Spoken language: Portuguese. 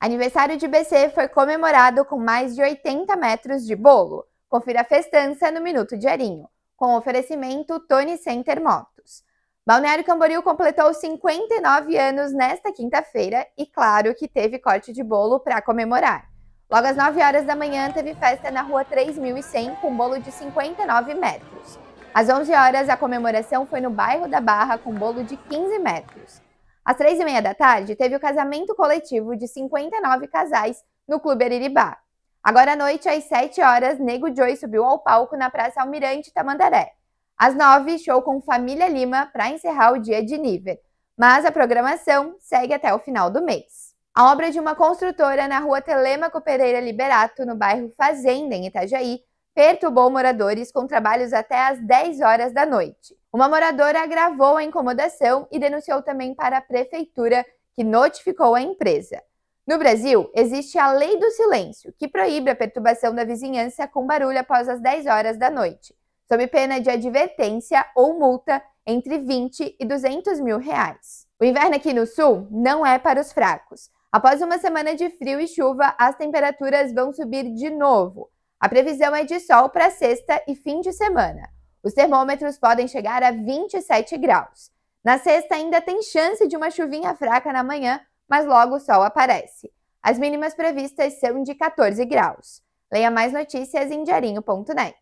Aniversário de BC foi comemorado com mais de 80 metros de bolo. Confira a festança no Minuto de Arinho, com oferecimento Tony Center Motos. Balneário Camboriú completou 59 anos nesta quinta-feira e claro que teve corte de bolo para comemorar. Logo às 9 horas da manhã teve festa na rua 3100 com bolo de 59 metros. Às 11 horas a comemoração foi no bairro da Barra com bolo de 15 metros. Às três e meia da tarde teve o casamento coletivo de 59 casais no Clube Ariribá. Agora à noite, às 7 horas, Nego Joy subiu ao palco na Praça Almirante Tamandaré. Às 9, show com Família Lima para encerrar o dia de nível. Mas a programação segue até o final do mês. A obra de uma construtora na rua Telemaco Pereira Liberato, no bairro Fazenda, em Itajaí, perturbou moradores com trabalhos até às 10 horas da noite. Uma moradora agravou a incomodação e denunciou também para a prefeitura, que notificou a empresa. No Brasil, existe a Lei do Silêncio, que proíbe a perturbação da vizinhança com barulho após as 10 horas da noite sob pena de advertência ou multa entre 20 e 200 mil reais. O inverno aqui no sul não é para os fracos. Após uma semana de frio e chuva, as temperaturas vão subir de novo. A previsão é de sol para sexta e fim de semana. Os termômetros podem chegar a 27 graus. Na sexta ainda tem chance de uma chuvinha fraca na manhã, mas logo o sol aparece. As mínimas previstas são de 14 graus. Leia mais notícias em diarinho.net.